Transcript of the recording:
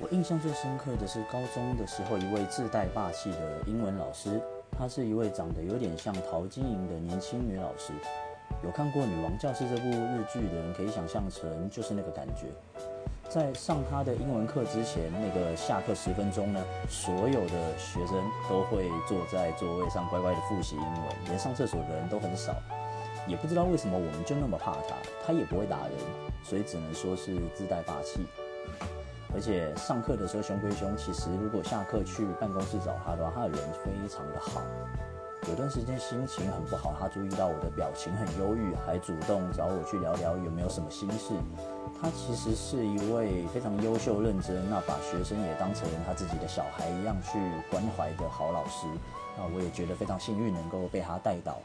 我印象最深刻的是高中的时候，一位自带霸气的英文老师，她是一位长得有点像陶晶莹的年轻女老师。有看过《女王教室》这部日剧的人，可以想象成就是那个感觉。在上她的英文课之前，那个下课十分钟呢，所有的学生都会坐在座位上乖乖的复习英文，连上厕所的人都很少。也不知道为什么我们就那么怕她，她也不会打人，所以只能说是自带霸气。而且上课的时候凶归凶，其实如果下课去办公室找他的话，他的人非常的好。有段时间心情很不好，他注意到我的表情很忧郁，还主动找我去聊聊有没有什么心事。他其实是一位非常优秀、认真，那把学生也当成他自己的小孩一样去关怀的好老师。那我也觉得非常幸运，能够被他带到。